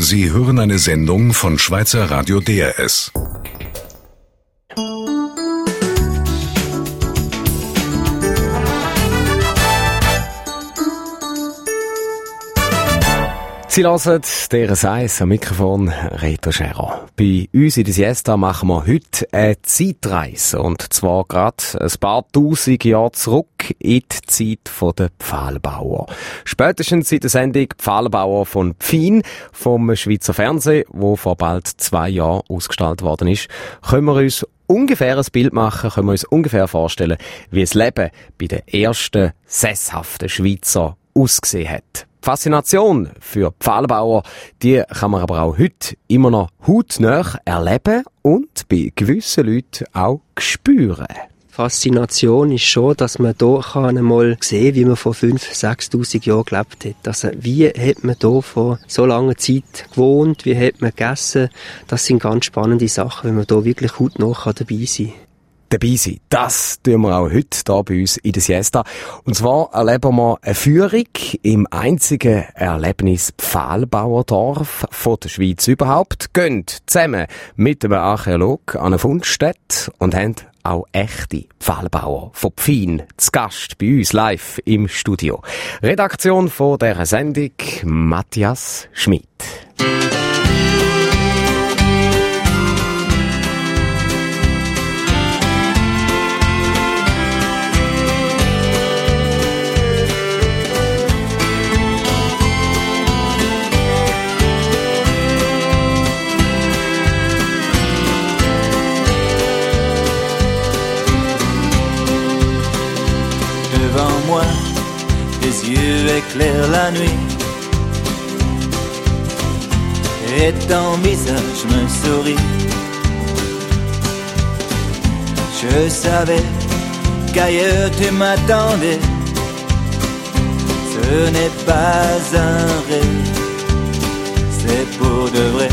Sie hören eine Sendung von Schweizer Radio DRS. Sie hören der Eis am Mikrofon Reto Scherer. Bei uns in der Siesta machen wir heute eine Zeitreise. Und zwar gerade ein paar tausend Jahre zurück in die Zeit der Pfahlbauer. Spätestens seit der Sendung Pfahlbauer von Pfin vom Schweizer Fernsehen, wo vor bald zwei Jahren ausgestrahlt worden ist, können wir uns ungefähr ein Bild machen, können wir uns ungefähr vorstellen, wie das Leben bei den ersten sesshaften Schweizer ausgesehen hat. Faszination für Pfahlbauer, die kann man aber auch heute immer noch hautnah erleben und bei gewissen Leuten auch spüren. Faszination ist schon, dass man hier einmal sehen kann, wie man vor 5.000, 6.000 Jahren gelebt hat. Also, wie hat man hier vor so langer Zeit gewohnt, wie hat man gegessen? Das sind ganz spannende Sachen, wenn man hier wirklich hautnah dabei sein kann dabei sein. Das tun wir auch heute hier bei uns in der Siesta. Und zwar erleben wir eine Führung im einzigen Erlebnis Pfahlbauerdorf von der Schweiz überhaupt. Gehen zusammen mit einem Archäolog an eine Fundstätte und haben auch echte Pfahlbauer von Pfin zu Gast bei uns live im Studio. Redaktion von dieser Sendung Matthias Schmidt. Ton visage me sourit. Je savais qu'ailleurs tu m'attendais. Ce n'est pas un rêve, c'est pour de vrai.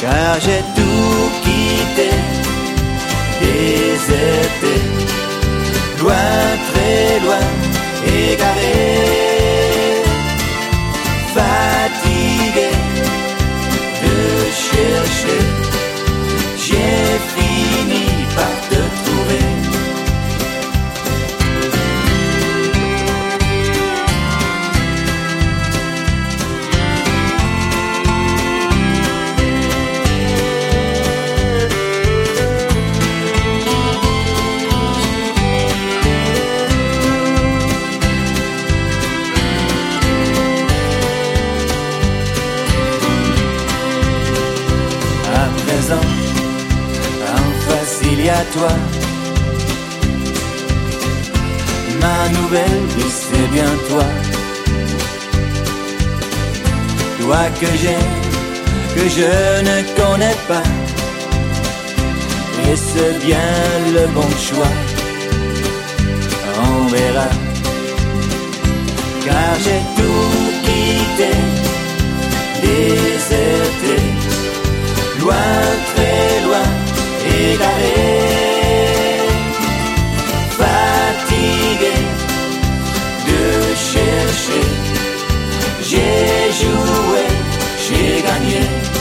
Car j'ai tout quitté, déserté, loin, très loin égaré, Martini. Toi. Ma nouvelle vie, c'est bien toi. Toi que j'aime, que je ne connais pas. Et c'est bien le bon choix. On verra. Car j'ai tout quitté, déserté, loin, très loin, égaré. J'ai joué, j'ai gagné.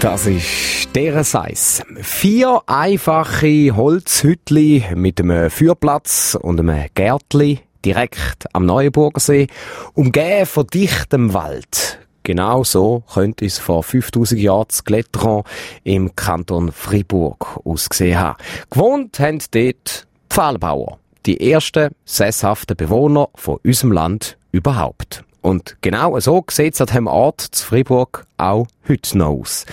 Das ist deren Size. Vier einfache Holzhütli mit einem Feuerplatz und einem Gärtli direkt am Neuenburger See, umgeben von dichtem Wald. Genau so könnte es vor 5000 Jahren das Gletteron im Kanton Fribourg ausgesehen haben. Gewohnt haben dort Pfahlbauer, die ersten sesshaften Bewohner von unserem Land überhaupt. Und genau so sieht es an diesem Ort zu Fribourg auch heute noch aus.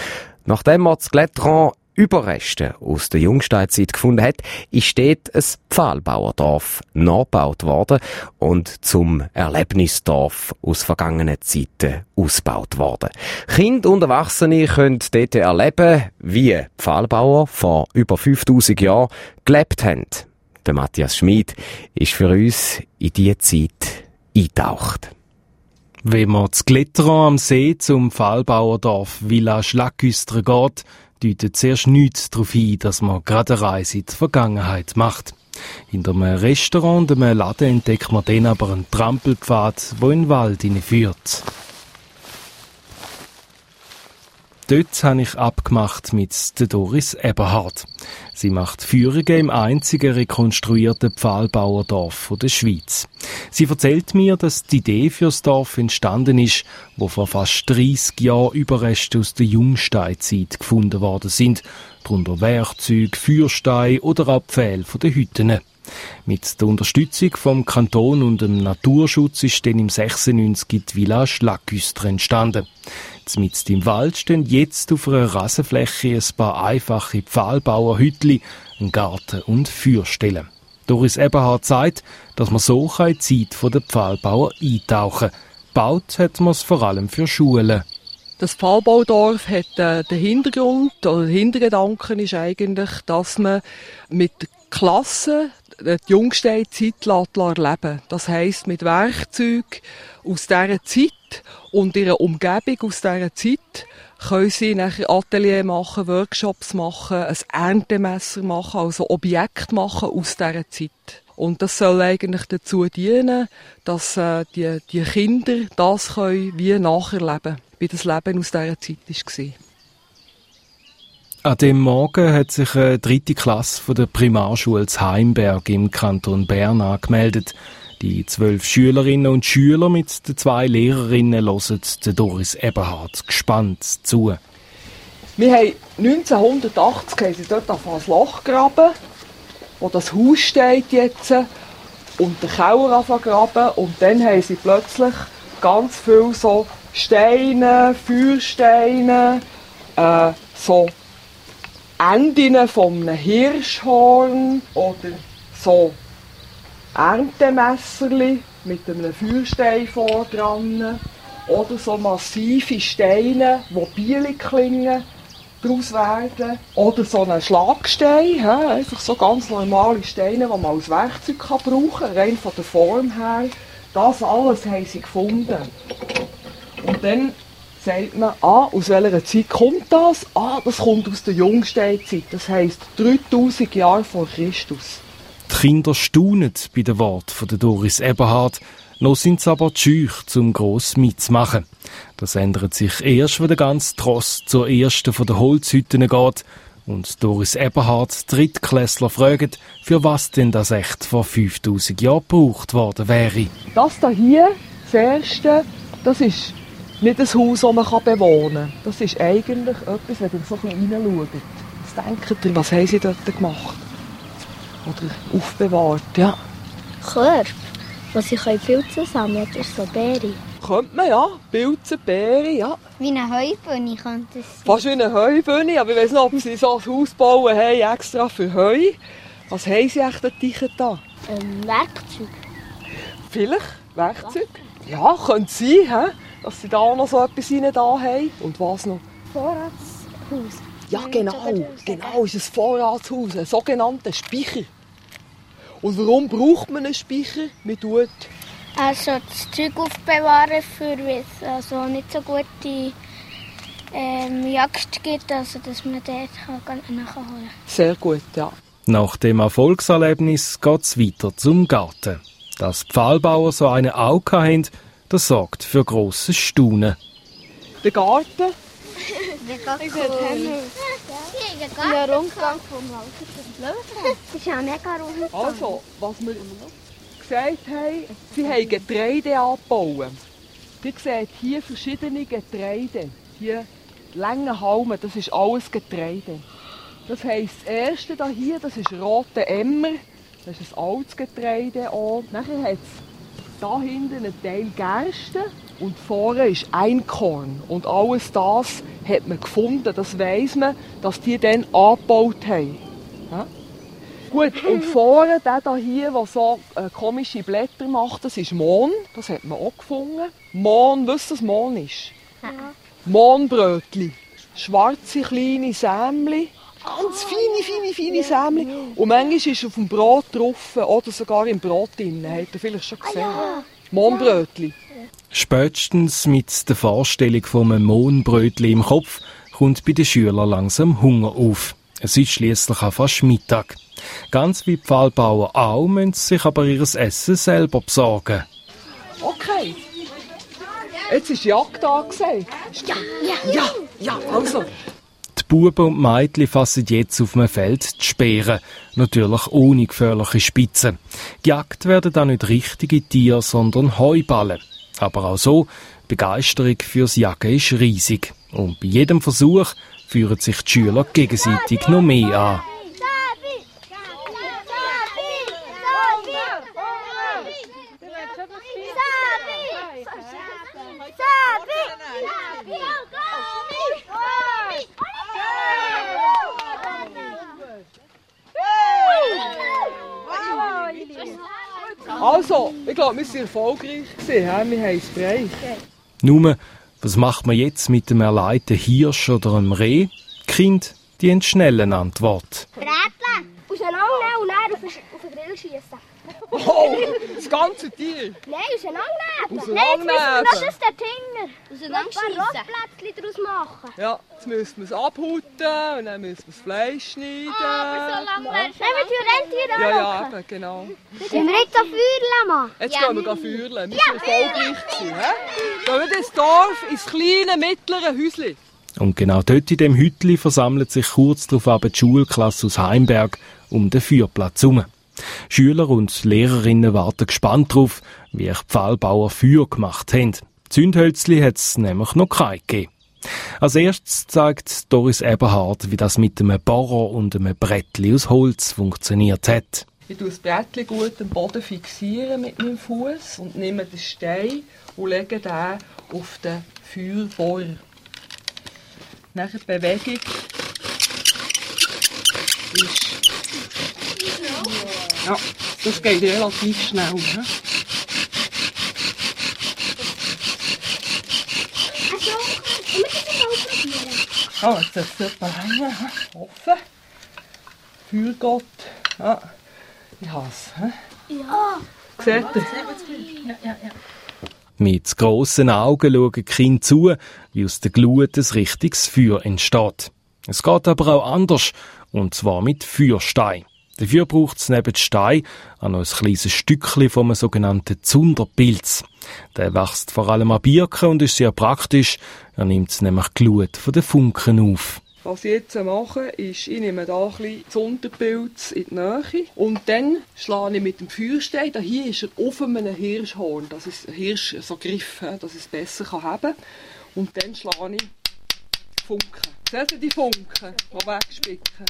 Nachdem man das Gletteron Überreste aus der Jungsteinzeit gefunden hat, ist dort ein Pfahlbauerdorf nachgebaut worden und zum Erlebnisdorf aus vergangenen Zeiten ausgebaut worden. Kinder und Erwachsene können dort erleben, wie Pfahlbauer vor über 5000 Jahren gelebt haben. Der Matthias Schmid ist für uns in diese Zeit eingetaucht. Wenn man das Glitteron am See zum Pfahlbauerdorf Villa Schlagüstre geht, deutet zuerst nichts darauf hin, dass man gerade eine Reise in die Vergangenheit macht. In einem Restaurant und einem Laden entdeckt man dann aber einen Trampelpfad, der in den Wald führt. Dort habe ich abgemacht mit Doris Eberhard. Sie macht Führungen im einzigen rekonstruierten Pfahlbauerdorf der Schweiz. Sie erzählt mir, dass die Idee für das Dorf entstanden ist, wo vor fast 30 Jahren Überreste aus der Jungsteinzeit gefunden worden sind, darunter Werkzeuge, Feuersteine oder Abfälle von den Hütten. Mit der Unterstützung vom Kanton und dem Naturschutz ist dann im 96 die Villa Schlagüster entstanden. Mit im Wald stehen jetzt auf einer Rasenfläche ein paar einfache Pfahlbauerhütli, ein Garten und Feuerstellen. Doris Eberhard sagt, dass man so in die Zeit der Pfahlbauer eintauchen kann. Baut hat man es vor allem für Schulen. Das Pfahlbaudorf hat äh, den Hintergrund oder der Hintergedanken ist eigentlich, dass man mit Klassen die Jungsteinzeit erleben Das heisst, mit Werkzeugen aus dieser Zeit und ihrer Umgebung aus dieser Zeit können sie nachher Atelier machen, Workshops machen, ein Erntemesser machen, also Objekt machen aus dieser Zeit. Und das soll eigentlich dazu dienen, dass äh, die, die Kinder das können wie nacherleben, wie das Leben aus dieser Zeit war. An dem Morgen hat sich eine dritte Klasse von der Primarschule Heimberg im Kanton Bern angemeldet. Die zwölf Schülerinnen und Schüler mit den zwei Lehrerinnen hören Doris Eberhard gespannt zu. Wir haben 1980 haben sie dort auf ein Loch graben, wo das Haus steht jetzt, und den Keller graben und dann haben sie plötzlich ganz viel so Steine, Feuersteine, äh, so Enden von einem Hirschhorn oder so Erntemesserli mit einem Feuerstein vor dran oder so massive Steine, wo Bielenklingen daraus werden oder so ein Schlagstein, einfach so ganz normale Steine, die man als Werkzeug kann brauchen kann, rein von der Form her. Das alles haben sie gefunden. Und dann sagt man, ah, aus welcher Zeit kommt das? Ah, das kommt aus der Jungsteinzeit. Das heisst 3000 Jahre vor Christus. Die Kinder staunen bei den Worten von Doris Eberhard. Noch sind sie aber scheu, zum gross mitzumachen. Das ändert sich erst, wenn der ganze Tross zur ersten von den Holzhütten geht und Doris Eberhard Drittklässler fragen, für was denn das echt vor 5000 Jahren gebraucht worden wäre. Das hier, das erste, das ist nicht ein Haus, das man bewohnen kann. Das ist eigentlich etwas, wenn ihr so ein bisschen reinschaut. Was denkt ihr, was haben sie dort gemacht? Oder aufbewahrt, ja. Körper, was sie Pilze sammeln können, ist so Beere. Könnte man, ja. Pilze, Beere, ja. Wie eine Heubühne könnte es sein. Fast wie eine Heubühne, aber ich weiß nicht, ob sie so ein Haus bauen haben, extra für Heu. Was haben sie echt da? Ähm, Werkzeug. Vielleicht Werkzeug? Ja, könnte sein, he? Dass sie da noch so etwas rein da haben. Und was noch? Vorratshaus. Ja, genau. Genau, ist ein Vorratshaus, ein sogenannter Speicher. Und warum braucht man einen Speicher? Man tut also das Zeug aufbewahren, für wenn es also nicht so gute ähm, Jagd gibt, also dass man dort nachholen kann. Sehr gut, ja. Nach dem Erfolgserlebnis geht es weiter zum Garten. Dass die Pfahlbauer so eine Auge haben, das sorgt für grosses Staunen. Der Garten? Der Garten. Der Rundgang vom Lauter. Das ist ja mega rund. Also, was wir gesagt haben, sie haben Getreide angebaut. Ihr seht hier verschiedene Getreide. Hier lange Halme, das ist alles Getreide. Das heisst, das erste hier, das ist rote Emmer. Das ist ein altes Getreide auch. Nachher hat es da hinten einen Teil Gerste und vorne ist Einkorn. Und alles das hat man gefunden. Das weiss man, dass die dann angebaut haben. Ja? Gut, und vorne, der da hier, der so äh, komische Blätter macht, das ist Mohn. Das hat man auch gefunden. Mohn, wisst ihr, was Mohn ist? Ja. Mohnbrötli. Schwarze kleine Sämli. Ganz feine, feine, feine Sämli. Und manchmal ist auf dem Brot drauf oder sogar im Brot drin. Habt ihr vielleicht schon gesehen? Mohnbrötli. Spätestens mit der Vorstellung von einem Mohnbrötli im Kopf kommt bei den Schülern langsam Hunger auf. Es ist schließlich auch fast Mittag. Ganz wie die Pfahlbauer auch, müssen sie sich aber ihr Essen selber besorgen. Okay. Jetzt ist Jagd angesagt. Ja, ja, ja, ja, also. Buben und Mädchen fassen jetzt auf einem Feld die Speeren. Natürlich ohne gefährliche Spitzen. Gejagt werden da nicht richtige Tiere, sondern Heuballen. Aber auch so, Begeisterung fürs Jagen ist riesig. Und bei jedem Versuch führen sich die Schüler gegenseitig noch mehr an. Also, ich glaube, wir waren erfolgreich. Gewesen, Wir haben es frei. Nur, was macht man jetzt mit dem erleideten Hirsch oder einem Reh? Die Kinder, die haben schnell eine Antwort. Brätle! Auseinandernehmen und dann auf den, auf den Grill schießen. Oh, das ganze Tier? Nein, auseinandernehmen. Auseinandernehmen. Das ist der Tinger. Auseinanderschießen. Ein Rostplätzchen daraus machen. Ja, jetzt müssen wir es abhuten und dann müssen wir das Fleisch schneiden. Oh, aber so lange Nein, wir tun Rentiere Ja, ja, eben, genau. Sollen wir jetzt so Feuer machen? Jetzt gehen wir feuern. Wir waren erfolgreich. Gewesen, he? Gehen wir das Dorf ins kleine, mittlere Häuschen. Und genau dort in dem Hütli versammelt sich kurz darauf die Schulklasse aus Heimberg um den Feuerplatz herum. Schüler und Lehrerinnen warten gespannt darauf, wie die Pfahlbauer Feuer gemacht haben. Zündhölzli hat es nämlich noch keine gegeben. Als erstes zeigt Doris Eberhard, wie das mit einem Bohrer und einem Brettli aus Holz funktioniert hat. Ich tue das Brettli gut am Boden fixieren mit meinem Fuß und nehme den Stein und lege den auf den Feuerbohrer. Nach der Bewegung ist ja, das geht relativ schnell. Ne? Ah, jetzt ist es etwa hängen. Offen. Feuergott. Ja, ich habe es. Ja. Seht ihr? Ja, ja, ja. Mit grossen Augen schauen die Kinder zu, wie aus der Glut ein richtiges Feuer entsteht. Es geht aber auch anders, und zwar mit Feuerstein. Dafür braucht es neben Stein auch noch ein kleines Stückchen vom sogenannten Zunderpilz. Der wächst vor allem an Birken und ist sehr praktisch. Er nimmt nämlich die Glut von den Funken auf. Was ich jetzt mache, ist, ich nehme hier ein bisschen Zunderpilz in die Nähe und dann schlage ich mit dem Feuerstein, da hier ist er auf einem Hirschhorn, dass es Hirsch so Griff, dass es besser haben kann. Und dann schlage ich Funken. Seht ihr die Funken, die wegspicken?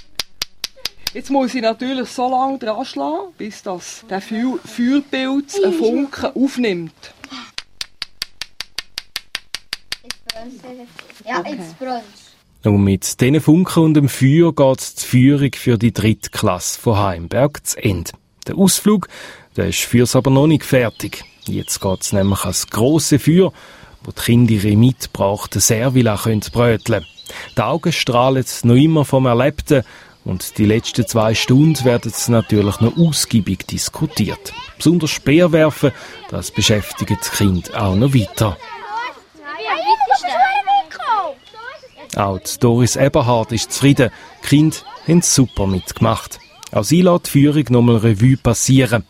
Jetzt muss ich natürlich so lange dran schlagen, bis das, der Feu Feuerpilz einen Funken aufnimmt. Ja, jetzt brennt Und mit diesen Funken und dem Feuer geht die Führung für die dritte Klasse von Heimberg zu Ende. Der Ausflug, der ist fürs aber noch nicht fertig. Jetzt geht es nämlich ans grosse Feuer, wo die Kinder ihre mitgebrachten Servila bröteln können. Die Augen strahlen noch immer vom Erlebten und die letzten zwei Stunden werden natürlich noch ausgiebig diskutiert. Besonders Speerwerfen, das beschäftigt das Kind auch noch weiter. Auch Doris Eberhard ist zufrieden. Die Kinder haben super mitgemacht. Auch sie lässt die Führung nochmal Revue passieren.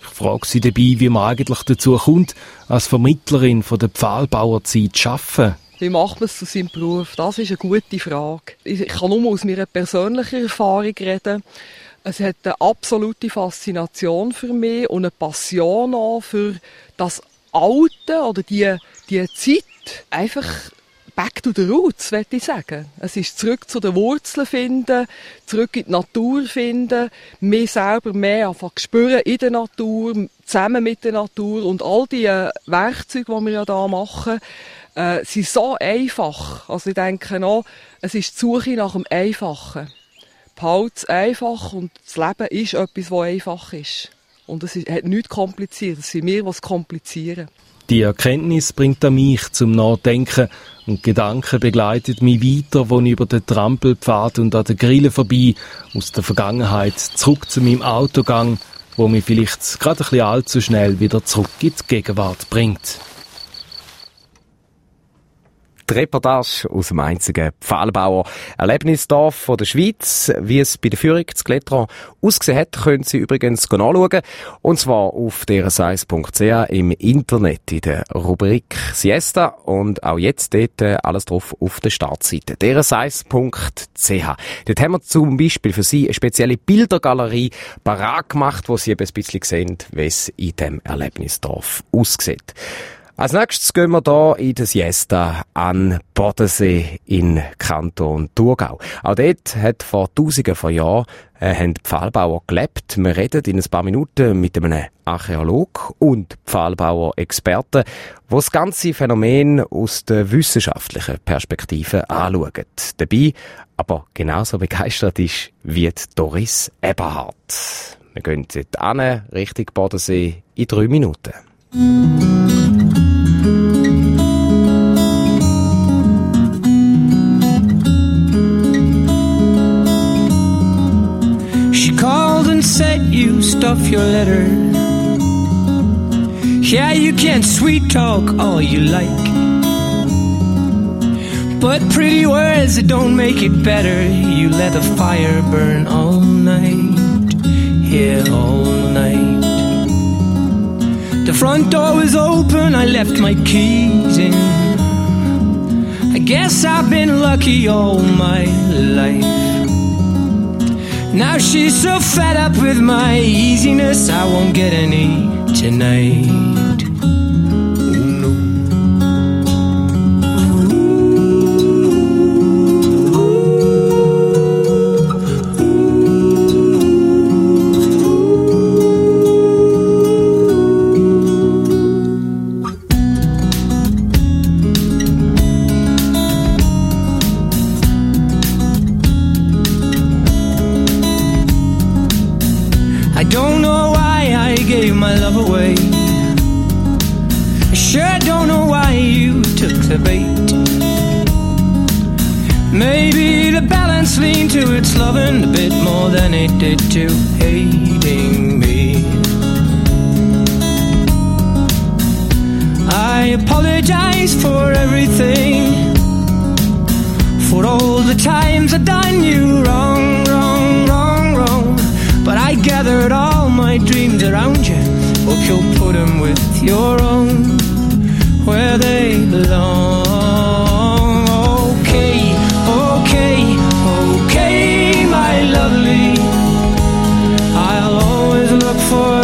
Ich frage sie dabei, wie man eigentlich dazu kommt, als Vermittlerin von der Pfahlbauerzeit zu arbeiten. Wie macht man es zu seinem Beruf? Das ist eine gute Frage. Ich kann nur aus meiner persönlichen Erfahrung reden. Es hat eine absolute Faszination für mich und eine Passion auch für das Alte oder die, die Zeit einfach back to the roots, würde ich sagen. Es ist zurück zu den Wurzeln finden, zurück in die Natur finden, mir selber mehr einfach spüren in der Natur, zusammen mit der Natur und all die äh, Werkzeuge, die wir ja da machen, äh, sind so einfach. Also ich denke noch, es ist die Suche nach dem Einfachen. Behalte einfach und das Leben ist etwas, das einfach ist. Und es hat nichts kompliziert. Es sind wir, es komplizieren. Die Erkenntnis bringt mich zum Nachdenken und Gedanken begleitet mich weiter, wo ich über den Trampelpfad und an den Grillen vorbei aus der Vergangenheit zurück zu meinem Autogang, wo mich vielleicht gerade ein bisschen allzu schnell wieder zurück in die Gegenwart bringt. Die Reportage aus dem einzigen Pfahlbauer Erlebnisdorf von der Schweiz. Wie es bei der Führung zu Gletron ausgesehen hat, können Sie übrigens nachschauen. Und zwar auf derseis.ch im Internet in der Rubrik Siesta. Und auch jetzt dort äh, alles drauf auf der Startseite. derseis.ch. Dort haben wir zum Beispiel für Sie eine spezielle Bildergalerie parat gemacht, wo Sie eben ein bisschen sehen, wie es in dem Erlebnisdorf aussieht. Als nächstes gehen wir hier in der Siesta an Bodensee in Kanton Thurgau. Auch dort hat vor Tausenden von Jahren äh, haben Pfahlbauer gelebt. Wir reden in ein paar Minuten mit einem Archäolog und Pfahlbauer-Experten, die das ganze Phänomen aus der wissenschaftlichen Perspektive anschauen. Dabei aber genauso begeistert ist wie Doris Eberhardt. Wir gehen jetzt an, Richtung Bodensee, in drei Minuten. Called and said you stuff your letter. Yeah, you can sweet talk all you like. But pretty words don't make it better. You let the fire burn all night. Yeah, all night. The front door was open, I left my keys in. I guess I've been lucky all my life. Now she's so fed up with my easiness, I won't get any tonight. Dreams around you. Hope you'll put them with your own where they belong. Okay, okay, okay, my lovely. I'll always look for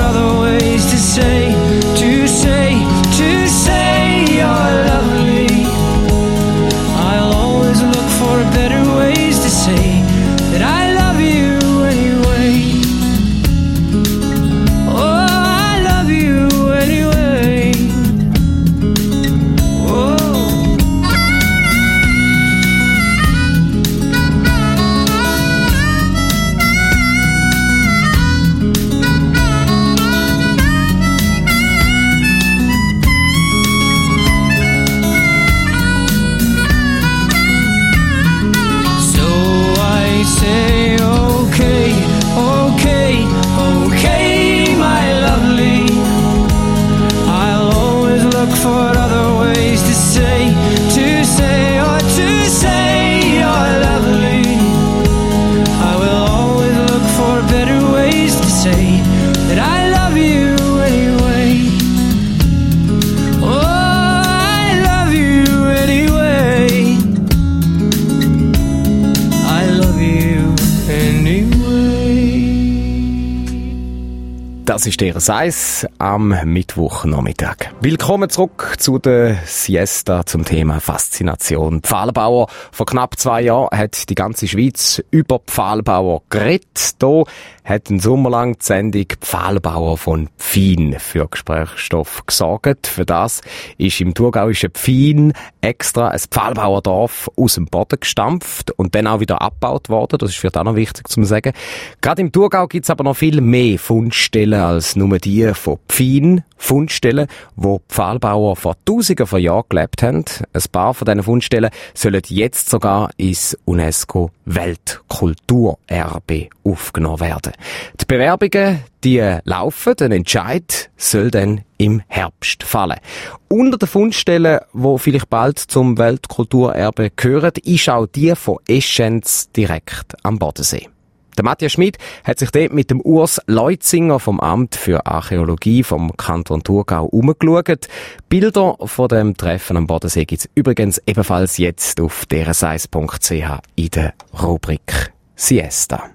Der Seis am Mittwochnachmittag. Willkommen zurück zu der Siesta zum Thema Faszination Pfahlbauer. Vor knapp zwei Jahren hat die ganze Schweiz über Pfahlbauer geredet. Hier hat ein Sommer lang die Sendung Pfahlbauer von Pfin für Gesprächsstoff gesorgt. Für das ist im thurgauischen Pfin extra ein Pfahlbauerdorf aus dem Boden gestampft und dann auch wieder abgebaut worden. Das ist vielleicht auch noch wichtig zu sagen. Gerade im Thurgau gibt es aber noch viel mehr Fundstellen als nur die von Pfin. Fundstellen, wo Pfahlbauer vor Tausenden von Jahren gelebt haben. Ein paar von diesen Fundstellen sollen jetzt sogar ins UNESCO Weltkulturerbe aufgenommen werden. Die Bewerbungen, die laufen, ein Entscheid soll dann im Herbst fallen. Unter den Fundstellen, wo vielleicht bald zum Weltkulturerbe gehören, ist auch die von Eschenz direkt am Bodensee. Der Matthias Schmidt hat sich dort mit dem Urs Leutzinger vom Amt für Archäologie vom Kanton Thurgau umgeschaut. Bilder von dem Treffen am Bodensee gibt's übrigens ebenfalls jetzt auf drs1.ch in der Rubrik Siesta.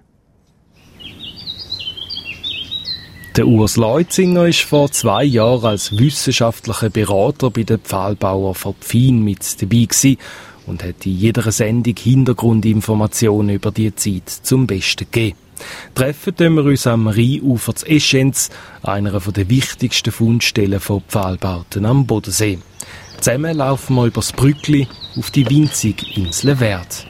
Der Urs Leutzinger ist vor zwei Jahren als wissenschaftlicher Berater bei den Pfahlbauer von Pfin mit dabei gewesen und hat in jeder Sendung Hintergrundinformationen über die Zeit zum Besten gegeben. Treffen wir uns am Rheinufer zu Eschenz, einer der wichtigsten Fundstellen von Pfahlbauten am Bodensee. Zusammen laufen wir übers Brückli auf die winzige Insel Wert.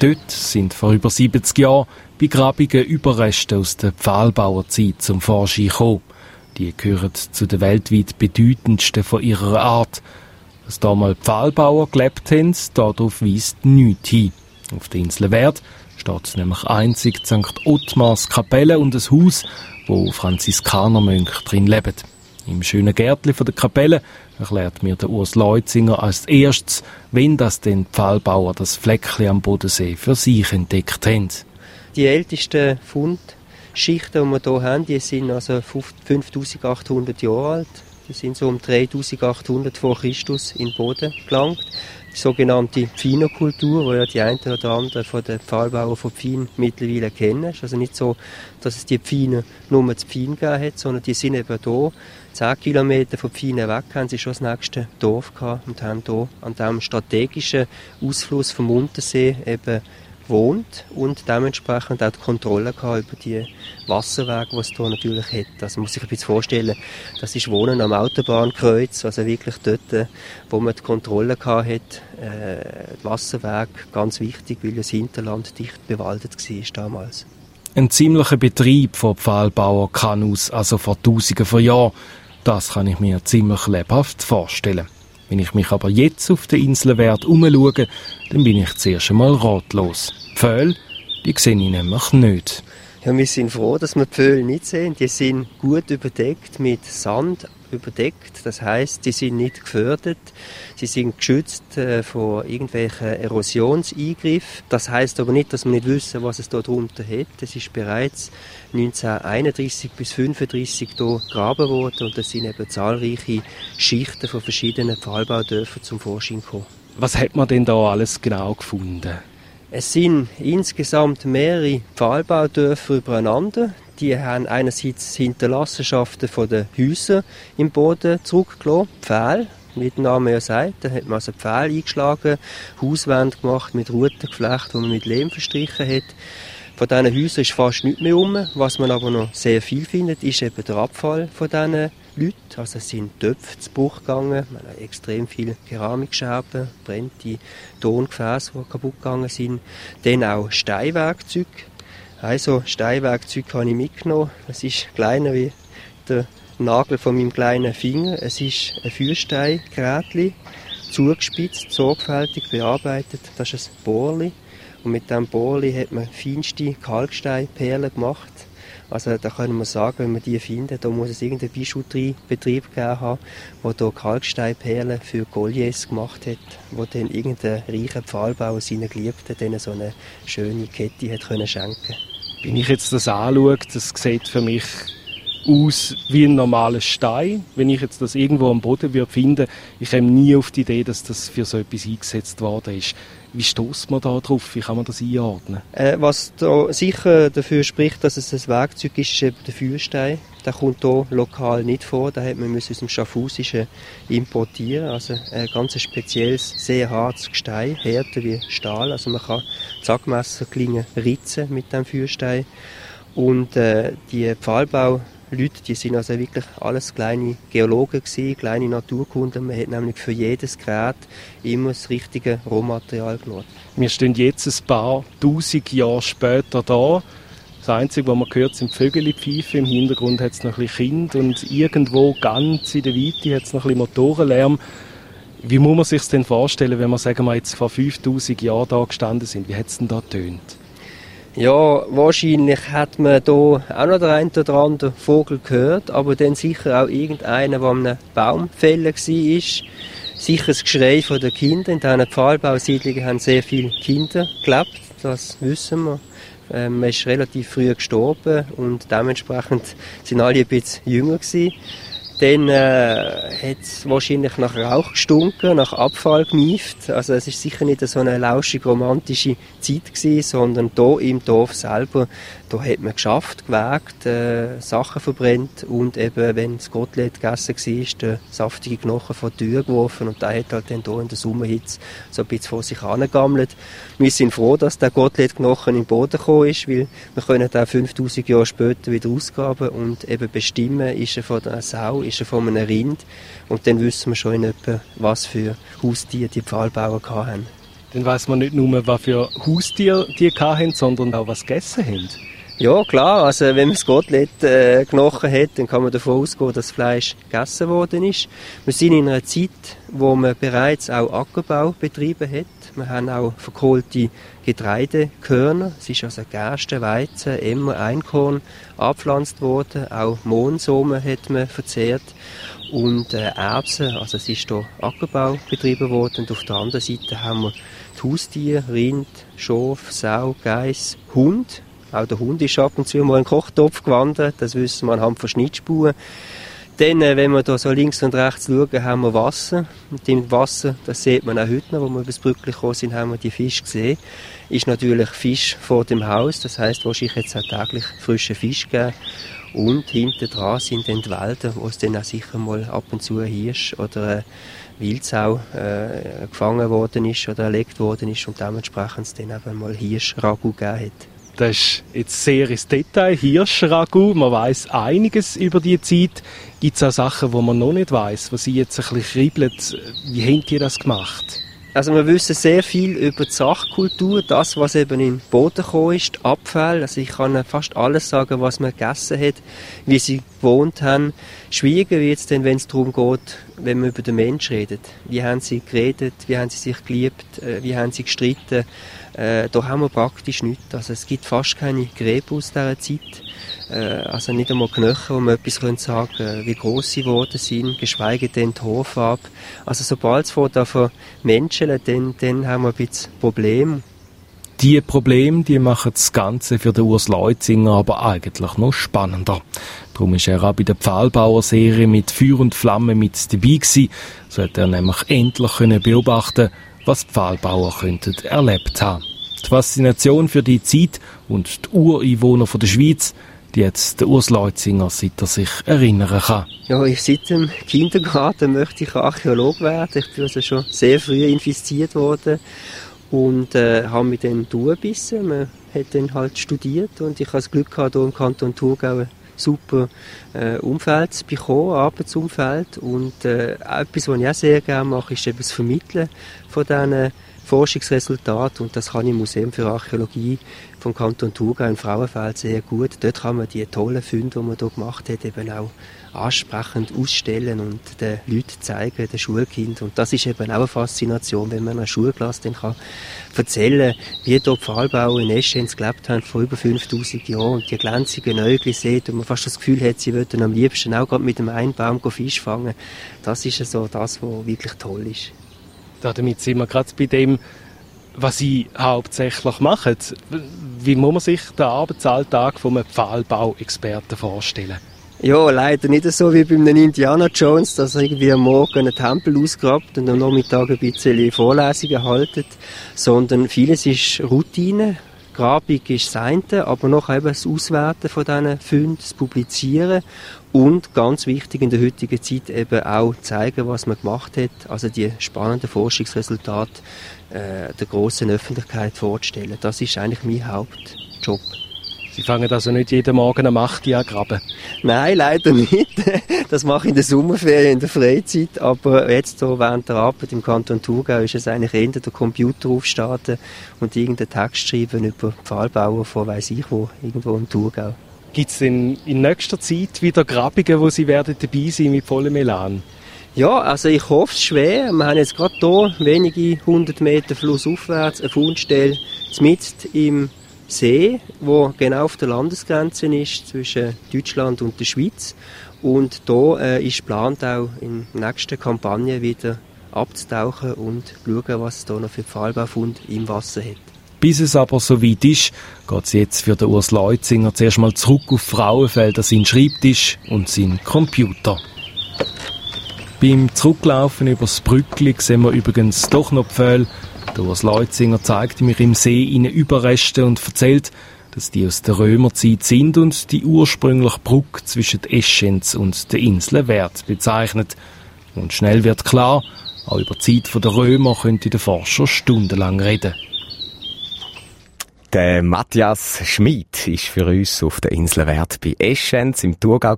Dort sind vor über 70 Jahren begrabige Überreste aus der Pfahlbauerzeit zum Vorschein gekommen. Die gehören zu den weltweit bedeutendsten von ihrer Art. Dass damals Pfahlbauer gelebt haben, darauf weist nichts hin. Auf der Insel Wert steht nämlich einzig St. Ottmars Kapelle und ein Haus, wo Franziskanermönche drin leben. Im schönen Gärtli von der Kapelle erklärt mir der Urs Leutzinger als erstes, wenn das den Pfahlbauer das Fleckchen am Bodensee für sich entdeckt haben. Die ältesten Fund Schichten, die wir hier haben, die sind also 5800 Jahre alt. Die sind so um 3800 vor Christus in den Boden gelangt. Die sogenannte Pfinokultur, die ja die einen oder anderen von den Pfahlbauern von Pfin mittlerweile kennen. Es ist also nicht so, dass es die Pfine nur zu Pfin gegeben hat, sondern die sind eben hier. 10 Kilometer von Pfine weg haben sie schon das nächste Dorf gehabt und haben hier an diesem strategischen Ausfluss vom Untersee eben wohnt und dementsprechend auch die Kontrolle über die Wasserwege, die es hier natürlich hat. Also man muss sich ein bisschen vorstellen, das ist Wohnen am Autobahnkreuz, also wirklich dort, wo man die Kontrolle gehabt hat, äh, Wasserweg ganz wichtig, weil das Hinterland dicht bewaldet war damals. Ein ziemlicher Betrieb von Pfahlbauer Kanus, also vor Tausenden von Jahren, das kann ich mir ziemlich lebhaft vorstellen. Wenn ich mich aber jetzt auf der Insel Wert umschaue, dann bin ich zuerst einmal ratlos. Die Pfähle, die sehe ich nämlich nicht. Ja, wir sind froh, dass wir die Pfähle nicht sehen. Die sind gut überdeckt mit Sand, überdeckt. Das heißt, die sind nicht gefördert. Sie sind geschützt äh, vor irgendwelchen Erosionseingriffen. Das heißt aber nicht, dass wir nicht wissen, was es dort drunter hat. Es ist bereits 1931 bis 1935 hier gegraben worden und es sind eben zahlreiche Schichten von verschiedenen Pfahlbaudörfern zum Vorschein gekommen. Was hat man denn da alles genau gefunden? Es sind insgesamt mehrere Pfahlbaudörfer übereinander. Die haben einerseits Hinterlassenschaften von den Häusern im Boden zurückgelassen, Pfähle, wie der Name ja sagt. Da hat man also Pfähle eingeschlagen, Hauswände gemacht mit Rutengeflecht, die man mit Lehm verstrichen hat. Von diesen Häusern ist fast nichts mehr um. Was man aber noch sehr viel findet, ist eben der Abfall von diesen Leuten. Also es sind Töpfe zu Bruch gegangen, man hat extrem viele Keramikscherben, brennte Tongefäße, die kaputt gegangen sind. Dann auch Steinwerkzeuge. Also Steinwerkzeug habe ich mitgenommen. Es ist kleiner wie der Nagel von meinem kleinen Finger. Es ist ein Feuersteingerät, zugespitzt, sorgfältig bearbeitet. Das ist ein Bohrli. Und mit diesem Bohrli hat man feinste Kalksteinperlen gemacht. Also da können wir sagen, wenn wir die finden, da muss es irgendeinen Bijouteriebetrieb gegeben haben, der Kalksteinperlen für Colliers gemacht hat, wo dann irgendein reicher Pfahlbauer seinen Geliebten denen so eine schöne Kette hat können schenken Wenn ich jetzt das anschaue, das sieht für mich aus wie ein normaler Stein. Wenn ich jetzt das irgendwo am Boden würde finden, ich käme nie auf die Idee, dass das für so etwas eingesetzt worden ist. Wie stößt man da drauf? Wie kann man das einordnen? Äh, was da sicher dafür spricht, dass es ein Werkzeug ist, ist der Feuerstein. Der kommt hier lokal nicht vor. Da hat man aus dem Schaffhausischen importieren. Also ein ganz spezielles, sehr hartes Gestein, härter wie Stahl. Also man kann Zackmesserklingen ritzen mit dem Feuerstein. Und äh, die Pfahlbau Leute, die sind also wirklich alles kleine Geologen gewesen, kleine Naturkunden. Man hat nämlich für jedes Gerät immer das richtige Rohmaterial geschaut. Wir stehen jetzt ein paar tausend Jahre später da. Das Einzige, was man hört, sind Vögel pfeifen. Im Hintergrund hat es noch ein bisschen Kind und irgendwo ganz in der Weite hat es noch ein bisschen Motorenlärm. Wie muss man sich denn vorstellen, wenn wir, sagen wir jetzt vor 5000 Jahren da gestanden sind? Wie hat es denn da tönt? Ja, wahrscheinlich hat man da auch noch den einen oder anderen Vogel gehört, aber dann sicher auch irgendeiner, der an einem Baumfällen war. Sicher das Geschrei der Kinder. In diesen Pfahlbausiedlungen haben sehr viele Kinder gelebt, das wissen wir. Ähm, man ist relativ früh gestorben und dementsprechend sind alle ein bisschen jünger gewesen. Dann äh, hat es wahrscheinlich nach Rauch gestunken, nach Abfall gemieft. Also es ist sicher nicht so eine lauschig romantische Zeit gewesen, sondern hier im Dorf selber da hat man geschafft, gewägt, äh, Sachen verbrennt und eben, wenn das Gottlet gegessen war, der saftige Knochen vor die Tür geworfen und der hat halt dann hier in der Sommerhitze so ein bisschen vor sich angegammelt. Wir sind froh, dass der Gottlet-Knochen im Boden gekommen ist, weil wir können den 5000 Jahre später wieder ausgraben und eben bestimmen, ist er von einer Sau, ist er von einem Rind und dann wissen wir schon in etwa, was für Haustiere die Pfahlbauer hatten. Dann weiß man nicht nur, was für Haustiere die hatten, sondern auch, was gegessen haben. Ja, klar. Also, wenn man das Gottlet äh, Knochen hat, dann kann man davon ausgehen, dass das Fleisch gegessen worden ist. Wir sind in einer Zeit, wo man bereits auch Ackerbau betrieben hat. Wir haben auch verkohlte Getreidekörner. Es ist also Gerste, Weizen, Emmer, Einkorn abpflanzt worden. Auch Mohnsamen hat man verzehrt. Und äh, Erbsen, also es ist hier Ackerbau betrieben worden. Und auf der anderen Seite haben wir die Haustiere, Rind, Schaf, Sau, Geiss, Hund auch der Hund ist ab und zu mal in den Kochtopf gewandert, das wissen wir anhand von Schnittspuren. Dann, äh, wenn wir da so links und rechts schauen, haben wir Wasser. Und im Wasser, das sieht man auch heute noch, wo wir übers Brückli gekommen sind, haben wir die Fische gesehen. Ist natürlich Fisch vor dem Haus, das heißt wahrscheinlich jetzt auch täglich frischen Fisch geben. Und hinten dran sind dann die Wälder, wo es dann auch sicher mal ab und zu Hirsch oder ein Wildsau äh, gefangen worden ist oder erlegt worden ist und dementsprechend es dann eben mal Hirschragu gegeben hat. Das ist jetzt sehr ins Detail. Hirschragu, man weiß einiges über die Zeit. Gibt es auch Sachen, die man noch nicht weiß, was Sie jetzt ein bisschen kribbeln? Wie haben die das gemacht? Also wir wissen sehr viel über die Sachkultur, das, was eben in den Boden gekommen ist, Abfall. Also ich kann fast alles sagen, was man gegessen hat, wie sie gewohnt haben. Schwieriger wird es dann, wenn es darum geht, wenn man über den Mensch redet. Wie haben sie geredet, wie haben sie sich geliebt, äh, wie haben sie gestritten. Äh, da haben wir praktisch nichts. Also es gibt fast keine Gräber aus dieser Zeit. Äh, also nicht einmal Knöchel, wo man etwas sagen können, wie groß sie geworden sind, geschweige denn die Haarfarbe. Also sobald es von von Menschen, dann, dann haben wir ein bisschen Probleme. Die Probleme, die machen das Ganze für den Urs Leutzinger aber eigentlich noch spannender. Darum ist er auch bei der Pfahlbauer-Serie mit Feuer und Flamme mit dabei gewesen. So hat er nämlich endlich können beobachten was die Pfahlbauer könnten erlebt haben. Die Faszination für die Zeit und die Ureinwohner der Schweiz, die jetzt Urs Leutzinger, seit er sich erinnern kann. Ja, ich seit dem Kindergarten möchte ich Archäolog werden. Ich bin also schon sehr früh infiziert worden und äh, habe mich dann durchgebissen. Man hat dann halt studiert und ich habe das Glück gehabt, hier im Kanton Thurgau super äh, Umfeld bekommen, Arbeitsumfeld. Und äh, etwas, was ich auch sehr gerne mache, ist eben das Vermitteln von diesen Forschungsresultaten. Und das kann im Museum für Archäologie vom Kanton Thurgau in Frauenfeld sehr gut. Dort kann man die tollen Funde, die man hier gemacht hat, eben auch ansprechend ausstellen und den Leuten zeigen, den Schulkind. Und das ist eben auch eine Faszination, wenn man einer Schulklasse dann kann erzählen kann, wie dort Pfahlbauer in Eschenz gelebt haben vor über 5000 Jahren und die glänzigen Äugel sieht und man fast das Gefühl hat, sie würden am liebsten auch gerade mit dem einen Baum Fisch fangen. Das ist so das, was wirklich toll ist. Damit sind wir gerade bei dem, was Sie hauptsächlich machen. Wie muss man sich den Arbeitsalltag von einem Pfahlbauexperten vorstellen? Ja, leider nicht so wie bei einem Indiana Jones, dass er irgendwie am Morgen einen Tempel ausgrabt und am Nachmittag ein bisschen Vorlesungen haltet, sondern vieles ist Routine. Grabung ist das eine, aber noch eben das Auswerten von diesen Funden, das Publizieren und ganz wichtig in der heutigen Zeit eben auch zeigen, was man gemacht hat, also die spannenden Forschungsresultate äh, der großen Öffentlichkeit vorzustellen. Das ist eigentlich mein Hauptjob. Sie fangen also nicht jeden Morgen am 8 Uhr an graben? Nein, leider nicht. Das mache ich in der Sommerferien, in der Freizeit. Aber jetzt so während der Arbeit im Kanton Thurgau ist es eigentlich eher der Computer aufstarten und irgendeinen Text schreiben über Pfahlbauer von weiss ich wo, irgendwo im Thurgau. Gibt es in, in nächster Zeit wieder Grabungen, wo Sie werden dabei sein mit vollem Elan? Ja, also ich hoffe es schwer. Wir haben jetzt gerade hier, wenige hundert Meter flussaufwärts, eine Fundstelle mitten im See, wo genau auf der Landesgrenze ist zwischen Deutschland und der Schweiz. Und da äh, ist geplant, auch in der nächsten Kampagne wieder abzutauchen und schauen, was es da noch für Pfahlbaufund im Wasser hat. Bis es aber so weit ist, geht es jetzt für den Urs Leutzinger zuerst mal zurück auf Frauenfelder, seinen Schreibtisch und seinen Computer. Beim Zurücklaufen übers Brückli sehen wir übrigens doch noch Pfähle. Der Urs Leutzinger zeigt mir im See ihnen Überreste und erzählt, dass die aus der Römerzeit sind und die ursprüngliche Brücke zwischen Eschenz und der Insel Wert bezeichnet. Und schnell wird klar, auch über die Zeit der Römer könnte der Forscher stundenlang reden. Der Matthias Schmid ist für uns auf der Insel Wert bei Eschenz im Thurgau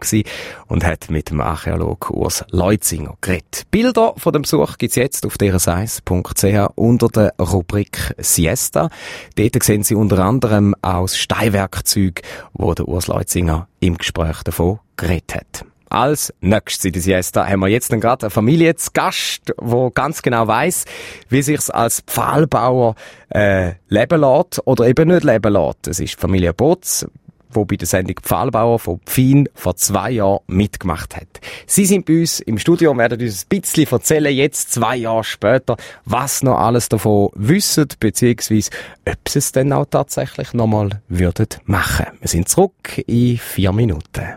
und hat mit dem Archäolog Urs Leutzinger geredet. Bilder von dem Besuch gibt's jetzt auf derseis.ch unter der Rubrik Siesta. Dort sehen Sie unter anderem aus Steinwerkzeug, wo der Urs Leutzinger im Gespräch davon geredet hat. Als nächstes in der Siesta haben wir jetzt gerade eine Familie zu Gast, wo ganz genau weiß, wie sich's als Pfahlbauer äh, leben lässt oder eben nicht leben lässt. Es ist die Familie Botz, wo bei der Sendung Pfahlbauer von Pfin vor zwei Jahren mitgemacht hat. Sie sind bei uns im Studio und werden uns ein bisschen erzählen, jetzt zwei Jahre später, was noch alles davon wissen, beziehungsweise ob sie es denn auch tatsächlich nochmal würden machen. Wir sind zurück in vier Minuten.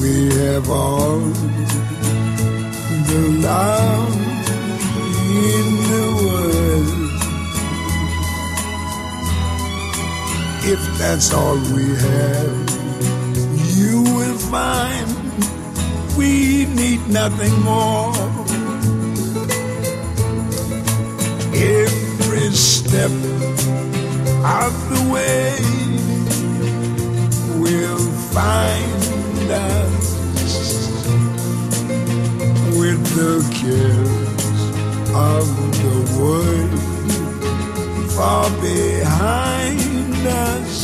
We have all the love in the world. if that's all we have, you will find we need nothing more. Every step of the way we will find us with the cares of the world far behind us.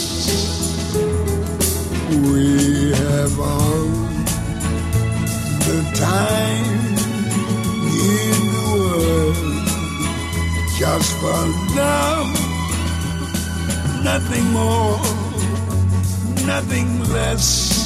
We have all the time in the world just for love, nothing more, nothing less.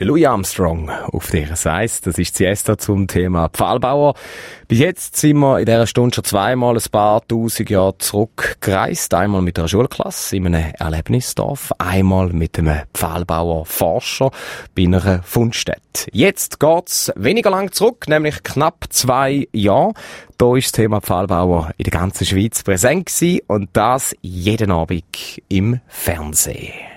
Der Louis Armstrong auf dieser Seite. Das ist Siesta zum Thema Pfahlbauer. Bis jetzt sind wir in dieser Stunde schon zweimal ein paar tausend Jahre zurückgereist. Einmal mit einer Schulklasse in einem Erlebnisdorf, einmal mit einem Pfahlbauer-Forscher bei einer Fundstätte. Jetzt geht's weniger lang zurück, nämlich knapp zwei Jahre. Da ist das Thema Pfahlbauer in der ganzen Schweiz präsent gewesen und das jeden Abend im Fernsehen.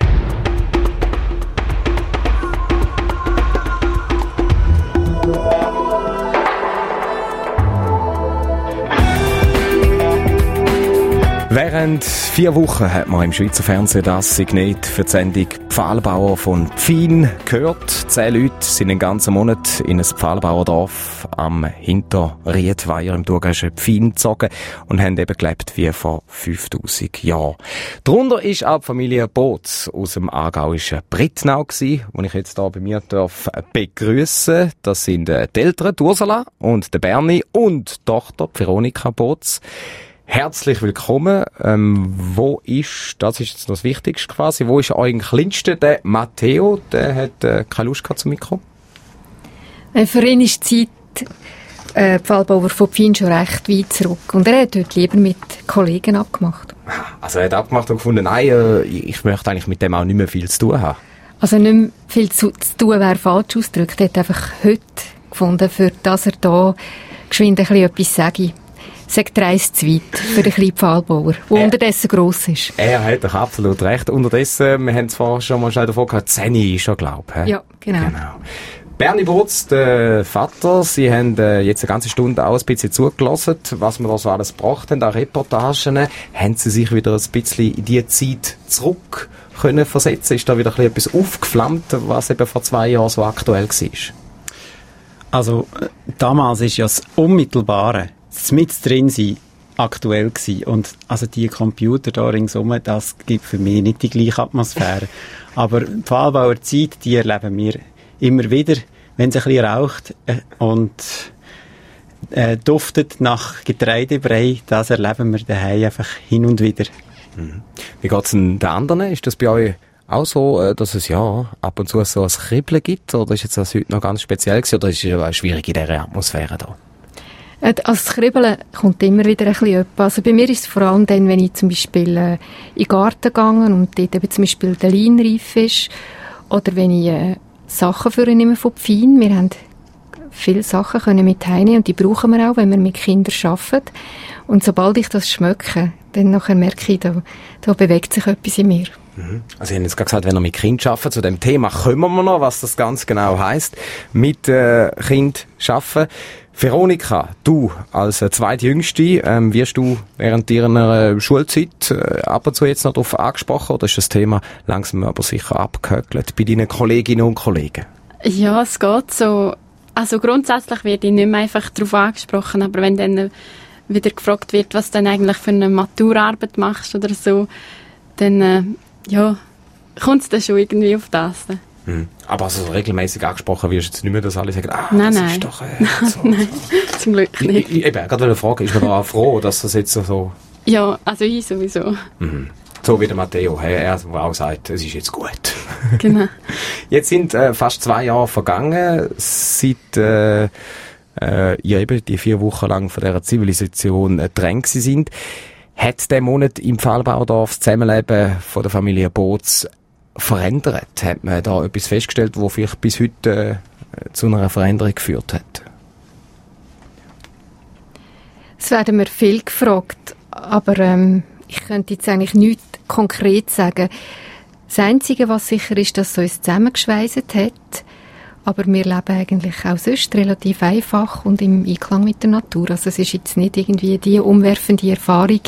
Während vier Wochen hat man im Schweizer Fernsehen das Signet für die Sendung Pfahlbauer von Pfin gehört. Zehn Leute sind den ganzen Monat in ein Pfahlbauerdorf am Hinterriedweier im Thurgauischen Pfin gezogen und haben eben gelebt wie vor 5000 Jahren. Darunter ist auch die Familie Boots aus dem aargauischen Brittnau gewesen, wo ich jetzt hier bei mir darf begrüßen. Das sind äh, die Eltern, die Ursula und der Bernie und die Tochter die Veronika Boots. Herzlich willkommen. Ähm, wo ist, das ist jetzt noch das Wichtigste quasi, wo ist euer Kleinster, der Matteo? Der hat äh, keine Lust gehabt zum Mikro. Äh, Für ihn ist die Zeit, äh, Pfahlbauer von Pfin schon recht weit zurück. Und er hat dort lieber mit Kollegen abgemacht. Also er hat abgemacht und gefunden, nein, äh, ich möchte eigentlich mit dem auch nicht mehr viel zu tun haben. Also nicht mehr viel zu, zu tun wäre falsch ausgedrückt. Er hat einfach heute gefunden, für das er da geschwind ein bisschen etwas sage. Sagt der Reis zu weit für den kleinen Pfahlbauer, der Äh. unterdessen gross ist. Er hat doch absolut recht. Unterdessen, wir haben es vorher schon mal schnell davon gehabt, Zeni ist er, glaube ich. Ja, genau. Genau. Bernie Botz, der Vater, Sie haben äh, jetzt eine ganze Stunde auch ein bisschen zugelassen, was wir da so alles gebracht haben, an Reportagen. Haben Sie sich wieder ein bisschen in die Zeit zurück können versetzen? Ist da wieder ein bisschen etwas aufgeflammt, was eben vor zwei Jahren so aktuell war? Also, äh, damals ist ja das Unmittelbare, mit drin sein, aktuell gewesen. Und also die Computer da ringsum, das gibt für mich nicht die gleiche Atmosphäre. Aber die Pfahlbauer Zeit, die erleben wir immer wieder, wenn es ein bisschen raucht äh, und äh, duftet nach Getreidebrei, das erleben wir daheim einfach hin und wieder. Wie geht's denn den anderen? Ist das bei euch auch so, äh, dass es ja ab und zu so ein Kribbeln gibt? Oder ist jetzt das heute noch ganz speziell gewesen? Oder ist es schwierig in dieser Atmosphäre da? Äh, Also das Kribbeln kommt immer wieder ein bisschen öppe. Also bei mir ist es vor allem dann, wenn ich zum Beispiel äh, in den Garten gehe und dort eben zum Beispiel der Leinreif ist oder wenn ich äh, Sachen für nehme von Pfein. Wir haben viele Sachen können mit heimnehmen und die brauchen wir auch, wenn wir mit Kindern arbeiten. Und sobald ich das schmecke, dann nachher merke ich, da, da bewegt sich etwas in mir. Also, ich habe jetzt gerade gesagt, wenn ihr mit Kind arbeitet, zu dem Thema kommen wir noch, was das ganz genau heisst. Mit äh, Kind arbeiten. Veronika, du als äh, zweitjüngste, ähm, wirst du während deiner äh, Schulzeit äh, ab und zu jetzt noch darauf angesprochen oder ist das Thema langsam aber sicher abgehökelt bei deinen Kolleginnen und Kollegen? Ja, es geht so. Also grundsätzlich werde ich nicht mehr einfach darauf angesprochen, aber wenn dann wieder gefragt wird, was du dann eigentlich für eine Maturarbeit machst oder so, dann äh, ja, kommt es dann schon irgendwie auf das. dann. Mhm. Aber so regelmäßig angesprochen wirst du jetzt nicht mehr, dass alle sagen, ah, nein, das nein. ist doch äh, so. nein, zum Glück Ich, nicht. ich, eben, gerade eine Frage, ist man da auch froh, dass das jetzt so- so, Ja, also ich sowieso. mhm. so wie der Matteo, er auch sagt, es ist jetzt gut. Genau. Jetzt sind äh, fast zwei Jahre vergangen, seit äh, äh, ihr eben die vier Wochen lang von dieser Zivilisation äh, drängt sind. Hat der Monat im Pfahlbaudorf das Zusammenleben von der Familie Boots verändert? Hat man da etwas festgestellt, wo vielleicht bis heute äh, zu einer Veränderung geführt hat? Es werden mir viel gefragt, aber ähm, ich könnte jetzt eigentlich nichts konkret sagen. Das Einzige, was sicher ist, dass es uns zusammengeschweißt hat aber wir leben eigentlich auch sonst relativ einfach und im Einklang mit der Natur. Also es ist jetzt nicht irgendwie die umwerfende Erfahrung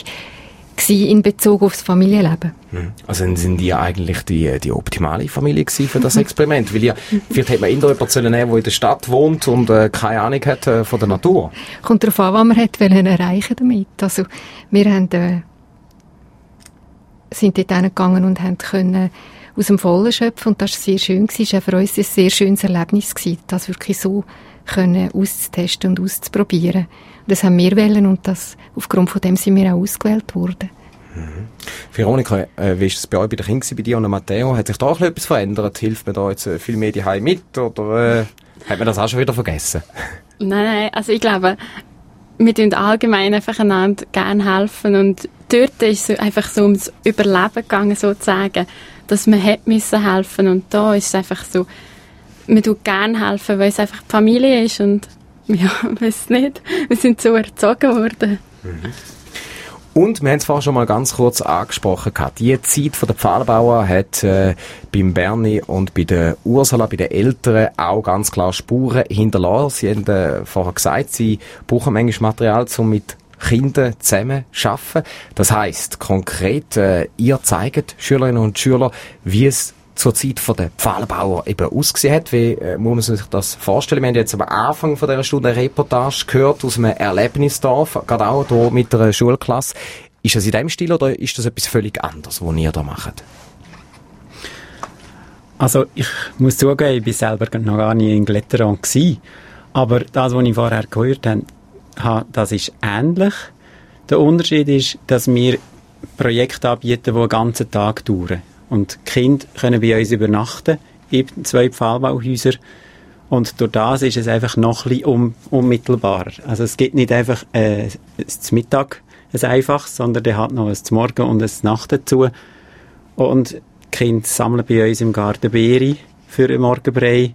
in Bezug aufs Familienleben. Mhm. Also sind die eigentlich die, die optimale Familie für das Experiment? Weil ja, vielleicht hätte man in jemanden sollen nehmen, der in der Stadt wohnt und äh, keine Ahnung hat äh, von der Natur. Kommt darauf an, was man hat wollen erreichen damit. Also wir haben, äh, sind dort hingegangen und haben können aus dem Vollen schöpfen und das war sehr schön. Es war für uns ein sehr schönes Erlebnis, gewesen, das wirklich so können auszutesten und auszuprobieren. Das haben wir wollen und das, aufgrund von dem sind wir auch ausgewählt worden. Mhm. Veronika, äh, wie war es bei euch bei den Kindern, bei dir und Matteo? Hat sich da auch etwas verändert? Hilft man da jetzt äh, viel mehr die mit oder äh, hat man das auch schon wieder vergessen? Nein, nein, also ich glaube, wir tun allgemein einfach einander gerne helfen und dort ist es einfach so ums Überleben gegangen, sozusagen, dass man hat müssen helfen und da ist es einfach so, man tut gerne helfen, weil es einfach die Familie ist und ja, weiß nicht, wir sind so erzogen worden. Mhm. Und wir haben es vorhin schon mal ganz kurz angesprochen. Gehabt. Die Zeit von der Pfahlbauer hat äh, beim Bernie und bei der Ursula, bei den Eltern auch ganz klar Spuren hinterlassen. Sie haben äh, vorher gesagt, sie brauchen manchmal Material, um mit Kindern zusammen zu arbeiten. Das heisst, konkret, äh, ihr zeigt Schülerinnen und Schüler, wie es zur Zeit der Pfahlbauer eben ausgesehen hat. Wie äh, muss man sich das vorstellen? Wir haben jetzt am Anfang von dieser Stunde eine Reportage gehört aus einem Erlebnisdorf, gerade auch hier mit einer Schulklasse. Ist das in dem Stil oder ist das etwas völlig anderes, was ihr da macht? Also ich muss zugeben, ich war selber noch gar nie in Gletteron gewesen. Aber das, was ich vorher gehört habe, das ist ähnlich. Der Unterschied ist, dass wir Projekte anbieten, die einen ganzen Tag dauern. Und die Kinder können bei uns übernachten, in zwei Pfahlbauhäuser. Und durch das ist es einfach noch ein bisschen un unmittelbarer. Also es gibt nicht einfach äh, zum Mittag ein einfaches, sondern der hat noch ein zum Morgen und ein Nacht dazu. Und die Kinder sammeln bei uns im Garten Beere für einen Morgenbrei.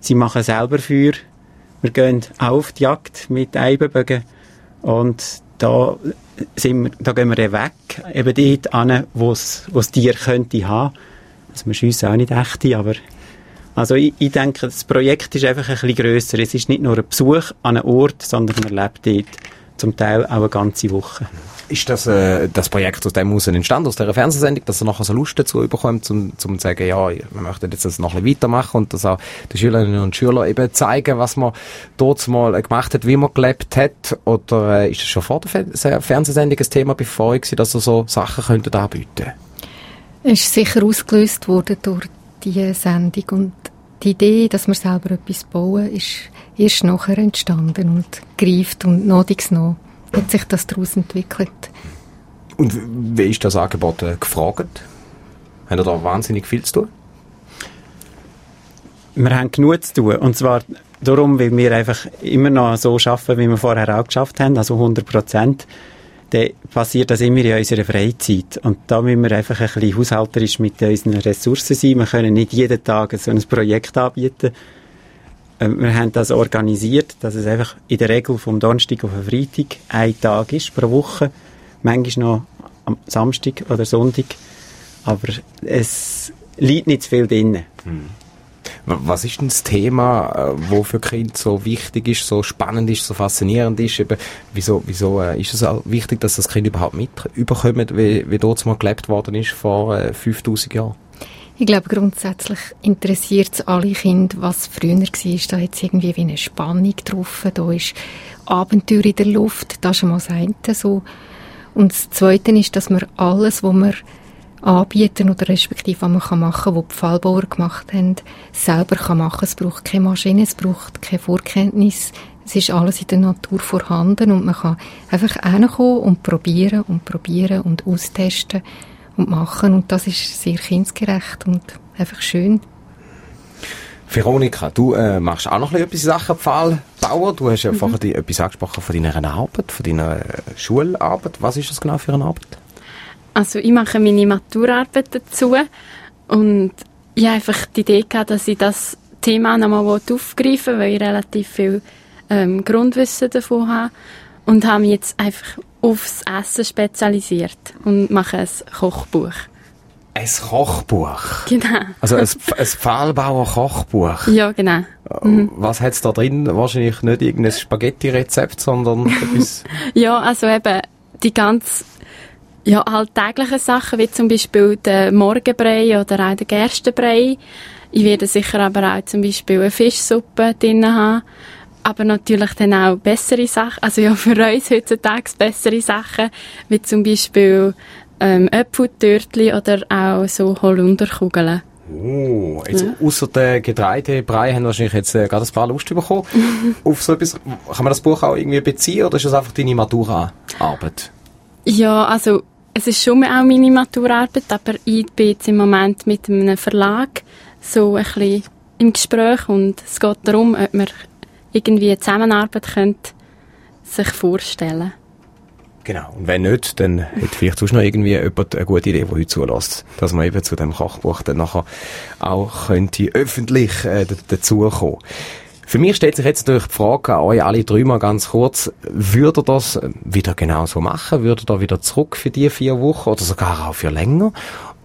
Sie machen selber Feuer. Wir gehen auf die Jagd mit Eibenbögen. Und da sind wir, da gehen wir weg, eben dort an, wo es Tier könnte haben. Also wir schiessen auch nicht echte, aber also ich, ich denke, das Projekt ist einfach ein bisschen grösser. Es ist nicht nur ein Besuch an einem Ort, sondern man lebt dort zum Teil auch eine ganze Woche. Ist das, äh, das Projekt aus dem heraus entstanden, aus dieser Fernsehsendung, dass er nachher so Lust dazu bekommt, um, zu sagen, ja, wir möchten jetzt das noch ein bisschen weitermachen und dass auch die Schülerinnen und Schüler eben zeigen, was man dort mal gemacht hat, wie man gelebt hat? Oder äh, ist das schon vor der Fernsehsendung ein Thema bevor euch, dass ihr so Sachen könntet anbieten Es ist sicher ausgelöst worden durch diese Sendung und die Idee, dass wir selber etwas bauen, ist erst nachher entstanden und greift und notings noch hat sich das daraus entwickelt. Und wie ist das Angebot äh, gefragt? Haben ihr da wahnsinnig viel zu tun? Wir haben genug zu tun. Und zwar darum, weil wir einfach immer noch so arbeiten, wie wir vorher auch geschafft haben, also 100 Prozent. Dann passiert das immer in unserer Freizeit. Und da müssen wir einfach ein bisschen haushalterisch mit unseren Ressourcen sein. Wir können nicht jeden Tag so ein Projekt anbieten. Ähm, wir haben das organisiert, dass es einfach in der Regel vom Donnerstag auf den Freitag ein Tag ist pro Woche. Manchmal noch am Samstag oder Sonntag. Aber es liegt nicht zu viel drin. Hm. Was ist denn das Thema, äh, wo für Kinder so wichtig ist, so spannend ist, so faszinierend ist? Eben, wieso wieso äh, ist es auch wichtig, dass das Kind überhaupt mit überkommt, wie, wie dort mal gelebt worden ist vor äh, 5000 Jahren? Ich glaube, grundsätzlich interessiert es alle Kinder, was früher war. Da hat es irgendwie wie eine Spannung drauf. Da ist Abenteuer in der Luft. Das ist schon mal das eine so. Und das Zweite ist, dass man alles, was wir anbieten oder respektive was man kann machen, was die Fallbauer gemacht haben, selber kann machen. Es braucht keine Maschine, es braucht keine Vorkenntnis. Es ist alles in der Natur vorhanden und man kann einfach hinkommen und probieren und probieren und austesten und machen. Und das ist sehr kindgerecht und einfach schön. Veronika, du äh, machst auch noch ein bisschen etwas in Sachen Pfahlbauer. Du hast ja mhm. vorher die, etwas angesprochen von deiner Arbeit, von deiner äh, Schularbeit. Was ist das genau für eine Arbeit? Also ich mache meine Maturarbeit dazu und ich habe einfach die Idee gehabt, dass ich das Thema nochmal aufgreifen will, weil ich relativ viel ähm, Grundwissen davon habe und habe mich jetzt einfach aufs Essen spezialisiert und mache ein Kochbuch. Ein Kochbuch? Genau. Also ein, ein Pfahlbauer Kochbuch? Ja, genau. Mhm. Was hat's da drin? Wahrscheinlich nicht irgendein Spaghetti-Rezept, sondern etwas... Ja, also eben die ganz ja, alltäglichen Sachen, wie zum Beispiel der Morgenbrei oder auch der Gerstenbrei. Ich werde sicher aber auch zum Beispiel eine Fischsuppe drin haben. Aber natürlich dann auch bessere Sachen, also ja für uns heutzutage bessere Sachen, wie zum Beispiel ähm, Äpfeltörtli oder auch so Holunderkugeln. Oh, jetzt Ja. außer der Getreidebrei haben wir wahrscheinlich jetzt äh, gerade ein paar Lust bekommen. Auf so etwas, kann man das Buch auch irgendwie beziehen oder ist das einfach deine Matura-Arbeit? Ja, also es ist schon auch meine Maturarbeit, aber ich bin jetzt im Moment mit einem Verlag so ein bisschen im Gespräch und es geht darum, ob man irgendwie eine Zusammenarbeit könnte sich vorstellen Genau. Und wenn nicht, dann hätte vielleicht sonst noch irgendwie jemand eine gute Idee, die heute zulässt. Dass man eben zu dem Kochbuch dann nachher auch könnte öffentlich äh, dazukommen. Für mich stellt sich jetzt natürlich die Frage an euch alle drei mal ganz kurz, würde ihr das äh, wieder genauso machen? Würde ihr da wieder zurück für die vier Wochen oder sogar auch für länger?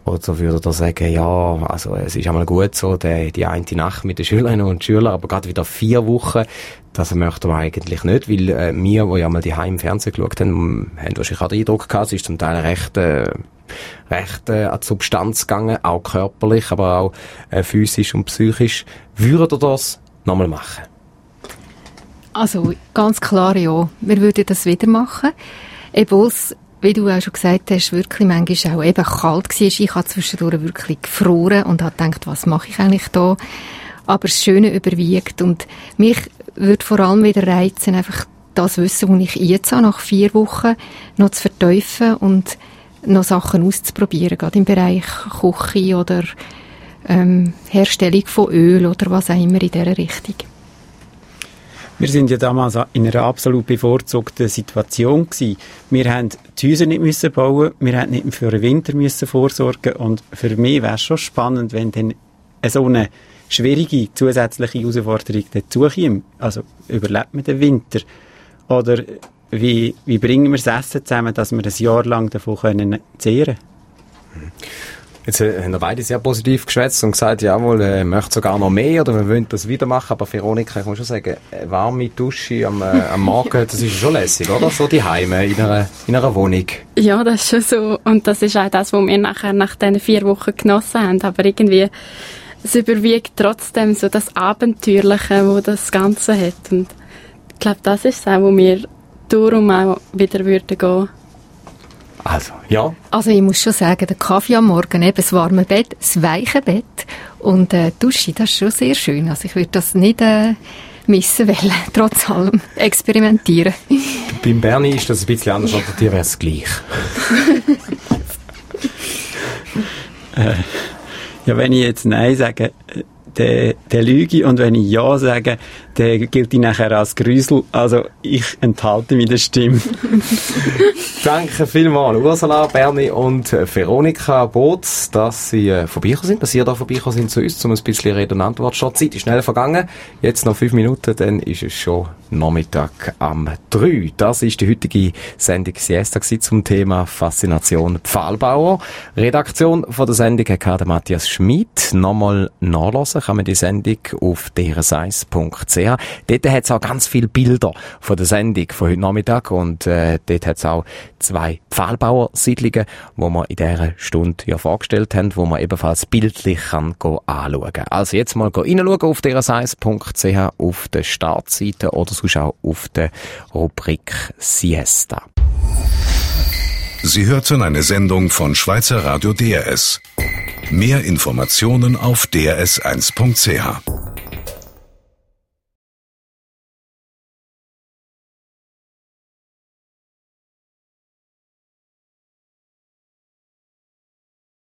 Oder würde ihr sagen, ja, also es ist einmal gut so, die, die eine Nacht mit den Schülerinnen und Schülern, aber gerade wieder vier Wochen, das möchten wir eigentlich nicht, weil äh, wir, die ja mal die im Fernsehen geschaut haben, haben wahrscheinlich auch den Eindruck gehabt, es ist zum Teil recht, äh, recht äh, an die Substanz gegangen, auch körperlich, aber auch äh, physisch und psychisch. Würdet ihr das nochmal machen? Also ganz klar ja, wir würden das wieder machen. Obwohl es, wie du auch schon gesagt hast, wirklich manchmal auch eben kalt war. Ich habe zwischendurch wirklich gefroren und habe gedacht, was mache ich eigentlich da? Aber das Schöne überwiegt und mich würde vor allem wieder reizen, einfach das Wissen, das ich jetzt habe, nach vier Wochen, noch zu vertiefen und noch Sachen auszuprobieren, gerade im Bereich Küche oder ähm, Herstellung von Öl oder was auch immer in dieser Richtung. Wir sind ja damals in einer absolut bevorzugten Situation gewesen. Wir haben die Häuser nicht müssen bauen, wir haben nicht für den Winter müssen vorsorgen und für mich wäre es schon spannend, wenn dann so eine schwierige zusätzliche Herausforderung dazukommt. Also überlebt man den Winter? Oder wie, wie bringen wir das Essen zusammen, dass wir ein Jahr lang davon können zehren Jetzt äh, haben wir beide sehr positiv geschwätzt und gesagt, jawohl, äh, möchte sogar noch mehr oder wir wollen das wieder machen. Aber Veronika, ich muss schon sagen, eine warme Dusche am, äh, am Morgen, das ist schon lässig, oder? So die Heime in einer, in einer Wohnung. Ja, das ist schon so. Und das ist auch das, was wir nachher nach diesen vier Wochen genossen haben. Aber irgendwie, es überwiegt trotzdem so das Abenteuerliche, wo das Ganze hat. Und ich glaube, das ist es auch, wo wir darum auch wieder würden gehen. Also, ja. Also ich muss schon sagen, der Kaffee am Morgen, eben das warme Bett, das weiche Bett und äh, Dusche, das ist schon sehr schön. Also ich würde das nicht äh, missen wollen, trotz allem experimentieren. Beim Bernie ist das ein bisschen anders, aber dir wäre es gleich. Äh, ja, wenn ich jetzt Nein sage, äh, dann, dann lüge ich. Und wenn ich Ja sage, dann gilt ich nachher als Grüsel. Also ich enthalte mich der Stimme. Danke vielmals, Ursula, Bernie und Veronika Boots, dass Sie äh, vorbeigekommen sind, dass Sie da vorbeigekommen sind zu uns, um ein bisschen Rede und Antwort. Schon Zeit ist schnell vergangen. Jetzt noch fünf Minuten, dann ist es schon Nachmittag am 3. Das ist die heutige Sendung Siesta zum Thema Faszination Pfahlbauer. Redaktion von der Sendung hatte Matthias Schmid. Nochmal nachlesen kann man die Sendung auf drseis.ch. Dort hat es auch ganz viele Bilder von der Sendung von heute Nachmittag und äh, dort hat es auch zwei Pfahlbauersiedlungen, wo wir in dieser Stunde ja vorgestellt haben, wo man ebenfalls bildlich kann anschauen kann. Also jetzt mal reinschauen auf drseis.ch auf der Startseite oder sonst auch auf der Rubrik Siesta. Sie hörten eine Sendung von Schweizer Radio DRS. Mehr Informationen auf drs1.ch.